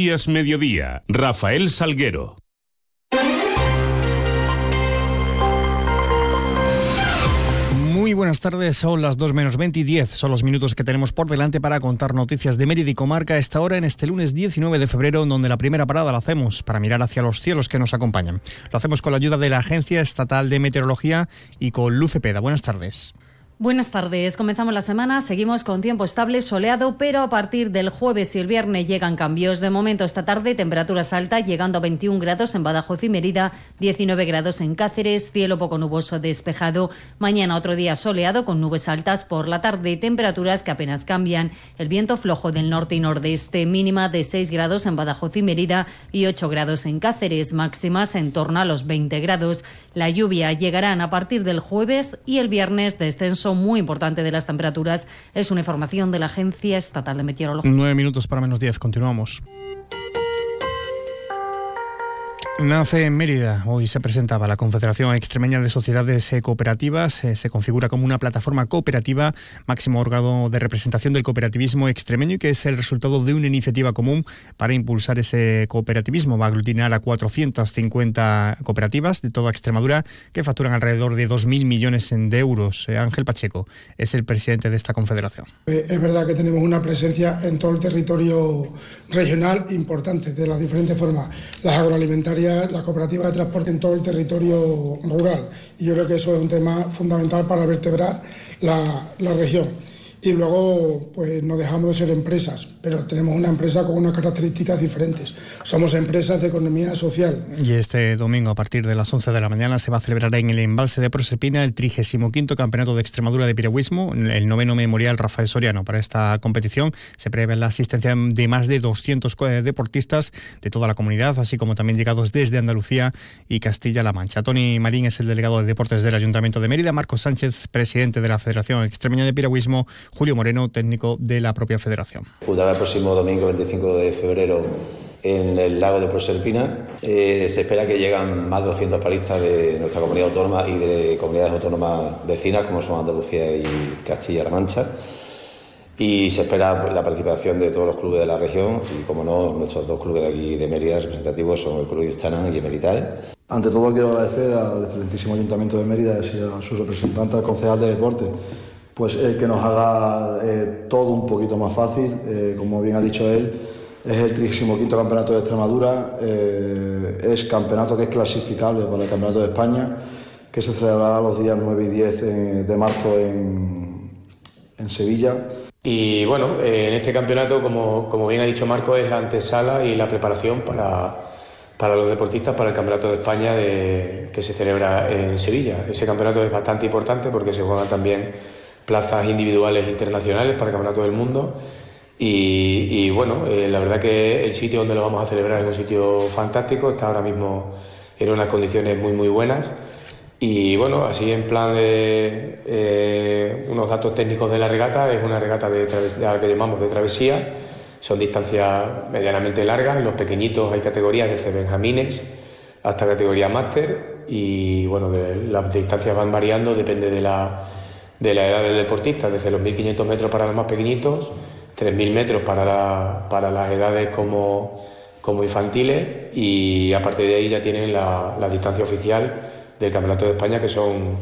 Días Mediodía, Rafael Salguero. Muy buenas tardes, son las 2 menos 20 y 10, son los minutos que tenemos por delante para contar noticias de Mérida y Comarca a esta hora en este lunes 19 de febrero, donde la primera parada la hacemos para mirar hacia los cielos que nos acompañan. Lo hacemos con la ayuda de la Agencia Estatal de Meteorología y con Luce Peda. Buenas tardes. Buenas tardes. Comenzamos la semana. Seguimos con tiempo estable, soleado, pero a partir del jueves y el viernes llegan cambios. De momento, esta tarde, temperaturas altas, llegando a 21 grados en Badajoz y Mérida, 19 grados en Cáceres, cielo poco nuboso despejado. Mañana, otro día soleado con nubes altas por la tarde, temperaturas que apenas cambian. El viento flojo del norte y nordeste, mínima de 6 grados en Badajoz y Mérida y 8 grados en Cáceres, máximas en torno a los 20 grados. La lluvia llegarán a partir del jueves y el viernes descenso muy importante de las temperaturas. Es una información de la Agencia Estatal de Meteorología. Nueve minutos para menos diez. Continuamos. Nace en Mérida. Hoy se presentaba la Confederación Extremeña de Sociedades Cooperativas. Eh, se configura como una plataforma cooperativa, máximo órgano de representación del cooperativismo extremeño y que es el resultado de una iniciativa común para impulsar ese cooperativismo. Va a aglutinar a 450 cooperativas de toda Extremadura que facturan alrededor de 2.000 millones de euros. Eh, Ángel Pacheco es el presidente de esta confederación. Eh, es verdad que tenemos una presencia en todo el territorio regional importante de las diferentes formas. Las agroalimentarias la cooperativa de transporte en todo el territorio rural. Y yo creo que eso es un tema fundamental para vertebrar la, la región y luego pues no dejamos de ser empresas, pero tenemos una empresa con unas características diferentes. Somos empresas de economía social. Y este domingo a partir de las 11 de la mañana se va a celebrar en el embalse de Proserpina el 35 Campeonato de Extremadura de Piragüismo, el noveno memorial Rafael Soriano. Para esta competición se prevé la asistencia de más de 200 deportistas de toda la comunidad, así como también llegados desde Andalucía y Castilla-La Mancha. Tony Marín es el delegado de deportes del Ayuntamiento de Mérida, Marcos Sánchez, presidente de la Federación Extremeña de Piragüismo, Julio Moreno, técnico de la propia federación. Jugará el próximo domingo 25 de febrero en el lago de Proserpina. Eh, se espera que lleguen más de 200 paristas de nuestra comunidad autónoma y de comunidades autónomas vecinas como son Andalucía y Castilla-La Mancha. Y se espera la participación de todos los clubes de la región y, como no, nuestros dos clubes de aquí de Mérida representativos son el Club Yustanan y Emeritae. Ante todo quiero agradecer al excelentísimo Ayuntamiento de Mérida y a su representante, al concejal de deporte, pues el que nos haga eh, todo un poquito más fácil, eh, como bien ha dicho él, es el 35 Campeonato de Extremadura, eh, es campeonato que es clasificable para el Campeonato de España, que se celebrará los días 9 y 10 de marzo en, en, Sevilla. Y bueno, en este campeonato, como, como, bien ha dicho Marco, es la antesala y la preparación para, para los deportistas para el Campeonato de España que se celebra en Sevilla. Ese campeonato es bastante importante porque se juegan también plazas individuales internacionales para el Campeonato del Mundo. Y, bueno, eh, la verdad que el sitio donde lo vamos a celebrar es un sitio fantástico, está ahora mismo en unas condiciones muy muy buenas. Y bueno, así en plan de eh, unos datos técnicos de la regata, es una regata de, de que llamamos de travesía, son distancias medianamente largas, los pequeñitos hay categorías desde benjamines hasta categoría máster y bueno, las distancias van variando, depende de la, de la edad del deportista, desde los 1.500 metros para los más pequeñitos, 3.000 metros para, para las edades como, como infantiles y a partir de ahí ya tienen la, la distancia oficial del Campeonato de España que son,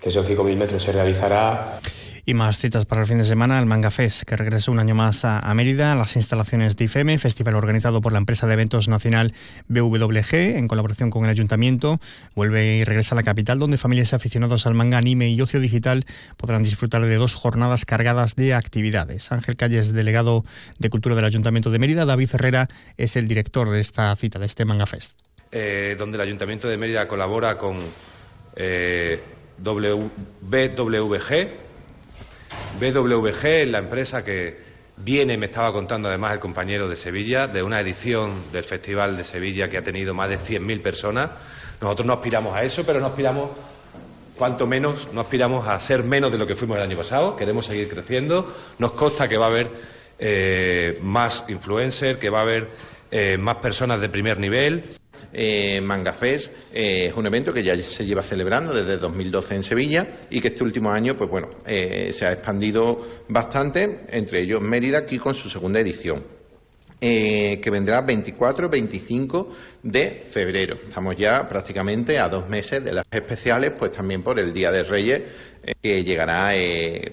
que son 5.000 metros. Se realizará y más citas para el fin de semana, el Manga Fest, que regresa un año más a, Mérida, las instalaciones de IFEME, festival organizado por la empresa de eventos nacional BWG, en colaboración con el ayuntamiento. Vuelve y regresa a la capital, donde familias aficionados al manga, anime y ocio digital podrán disfrutar de dos jornadas cargadas de actividades. Ángel Calles, delegado de Cultura del Ayuntamiento de Mérida, David Ferrera es el director de esta cita, de este Manga Fest. Eh, donde el Ayuntamiento de Mérida colabora con eh, BWG la empresa que viene, me estaba contando además el compañero de Sevilla, de una edición del Festival de Sevilla que ha tenido más de 100.000 personas. Nosotros no aspiramos a eso, pero no aspiramos, cuanto menos, no aspiramos a ser menos de lo que fuimos el año pasado. Queremos seguir creciendo. Nos consta que va a haber eh, más influencers, que va a haber eh, más personas de primer nivel. Eh, Mangafest eh, es un evento que ya se lleva celebrando desde 2012 en Sevilla y que este último año, pues bueno, eh, se ha expandido bastante, entre ellos Mérida, aquí con su segunda edición. eh, que vendrá 24-25 de febrero. Estamos ya prácticamente a dos meses de las especiales, pues también por el Día de Reyes, que llegará,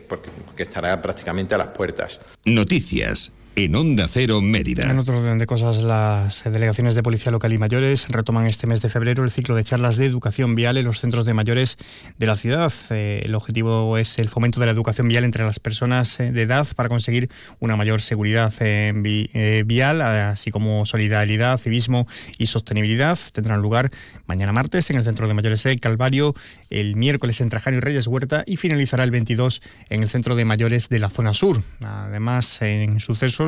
porque, porque estará prácticamente a las puertas. Noticias en Onda Cero Mérida. En otro orden de cosas, las delegaciones de Policía Local y Mayores retoman este mes de febrero el ciclo de charlas de educación vial en los centros de mayores de la ciudad. Eh, el objetivo es el fomento de la educación vial entre las personas eh, de edad para conseguir una mayor seguridad eh, vial, así como solidaridad, civismo y sostenibilidad. Tendrán lugar mañana martes en el Centro de Mayores de Calvario, el miércoles en Trajano y Reyes Huerta y finalizará el 22 en el Centro de Mayores de la zona sur. Además, en suceso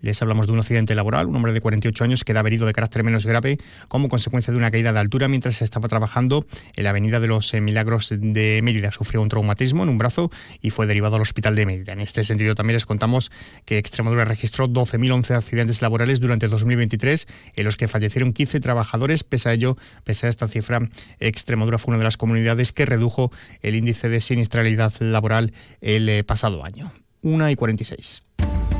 les hablamos de un accidente laboral. Un hombre de 48 años queda herido de carácter menos grave como consecuencia de una caída de altura mientras estaba trabajando en la Avenida de los eh, Milagros de Mérida. Sufrió un traumatismo en un brazo y fue derivado al hospital de Mérida. En este sentido también les contamos que Extremadura registró 12.011 accidentes laborales durante 2023 en los que fallecieron 15 trabajadores. Pese a ello, pese a esta cifra, Extremadura fue una de las comunidades que redujo el índice de siniestralidad laboral el eh, pasado año. 1 y 46.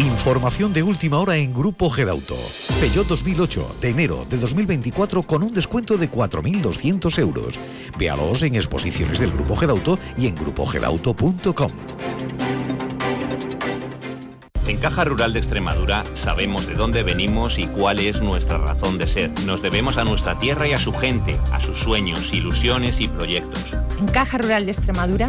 Información de última hora en Grupo Gedauto. Peugeot 2008 de enero de 2024 con un descuento de 4.200 euros. Véalos en exposiciones del Grupo Gedauto y en grupogedauto.com. En Caja Rural de Extremadura sabemos de dónde venimos y cuál es nuestra razón de ser. Nos debemos a nuestra tierra y a su gente, a sus sueños, ilusiones y proyectos. En Caja Rural de Extremadura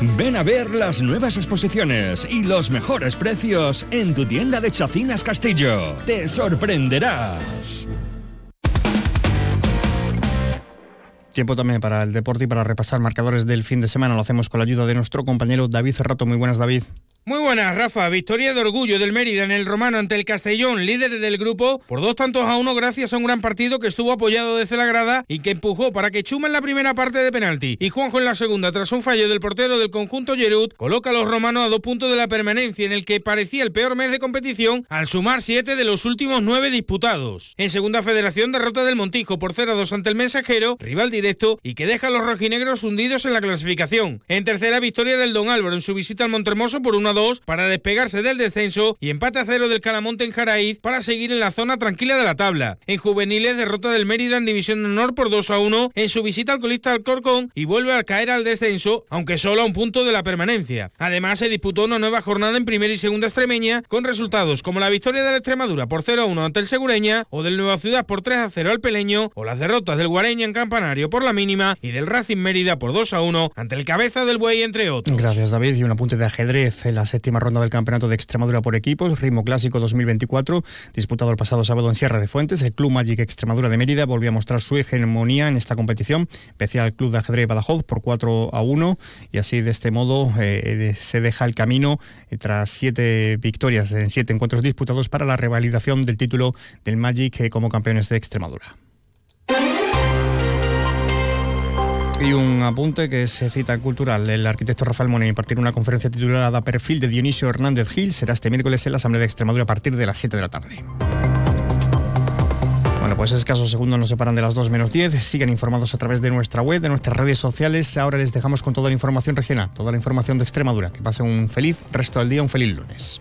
Ven a ver las nuevas exposiciones y los mejores precios en tu tienda de Chacinas Castillo. Te sorprenderás. Tiempo también para el deporte y para repasar marcadores del fin de semana. Lo hacemos con la ayuda de nuestro compañero David Cerrato. Muy buenas, David. Muy buenas, Rafa. Victoria de orgullo del Mérida en el Romano ante el Castellón, líder del grupo, por dos tantos a uno gracias a un gran partido que estuvo apoyado desde la grada y que empujó para que Chuma en la primera parte de penalti y Juanjo en la segunda, tras un fallo del portero del conjunto Yerut, coloca a los romanos a dos puntos de la permanencia en el que parecía el peor mes de competición al sumar siete de los últimos nueve disputados. En segunda federación, derrota del Montijo por 0-2 ante el Mensajero, rival directo y que deja a los rojinegros hundidos en la clasificación. En tercera, victoria del Don Álvaro en su visita al Montermoso por 1-2 para despegarse del descenso y empate a cero del Calamonte en Jaraíz para seguir en la zona tranquila de la tabla. En juveniles, derrota del Mérida en División de Honor por 2 a 1 en su visita al colista Alcorcón y vuelve a caer al descenso, aunque solo a un punto de la permanencia. Además, se disputó una nueva jornada en primera y segunda extremeña con resultados como la victoria de la Extremadura por 0 a 1 ante el Segureña o del Nueva Ciudad por 3 a 0 al Peleño o las derrotas del Guareña en Campanario por la mínima y del Racing Mérida por 2 a 1 ante el Cabeza del Buey, entre otros. Gracias, David. Y un apunte de ajedrez en la séptima ronda del Campeonato de Extremadura por equipos, ritmo clásico 2024, disputado el pasado sábado en Sierra de Fuentes. El Club Magic Extremadura de Mérida volvió a mostrar su hegemonía en esta competición, pese al Club de Ajedrez Badajoz por 4 a 1 y así de este modo eh, se deja el camino eh, tras siete victorias en siete encuentros disputados para la revalidación del título del Magic eh, como campeones de Extremadura. Y un apunte que es cita cultural. El arquitecto Rafael Mone impartirá una conferencia titulada Perfil de Dionisio Hernández Gil. Será este miércoles en la Asamblea de Extremadura a partir de las 7 de la tarde. Bueno, pues escasos segundos nos separan de las 2 menos 10. Sigan informados a través de nuestra web, de nuestras redes sociales. Ahora les dejamos con toda la información regional, toda la información de Extremadura. Que pasen un feliz resto del día, un feliz lunes.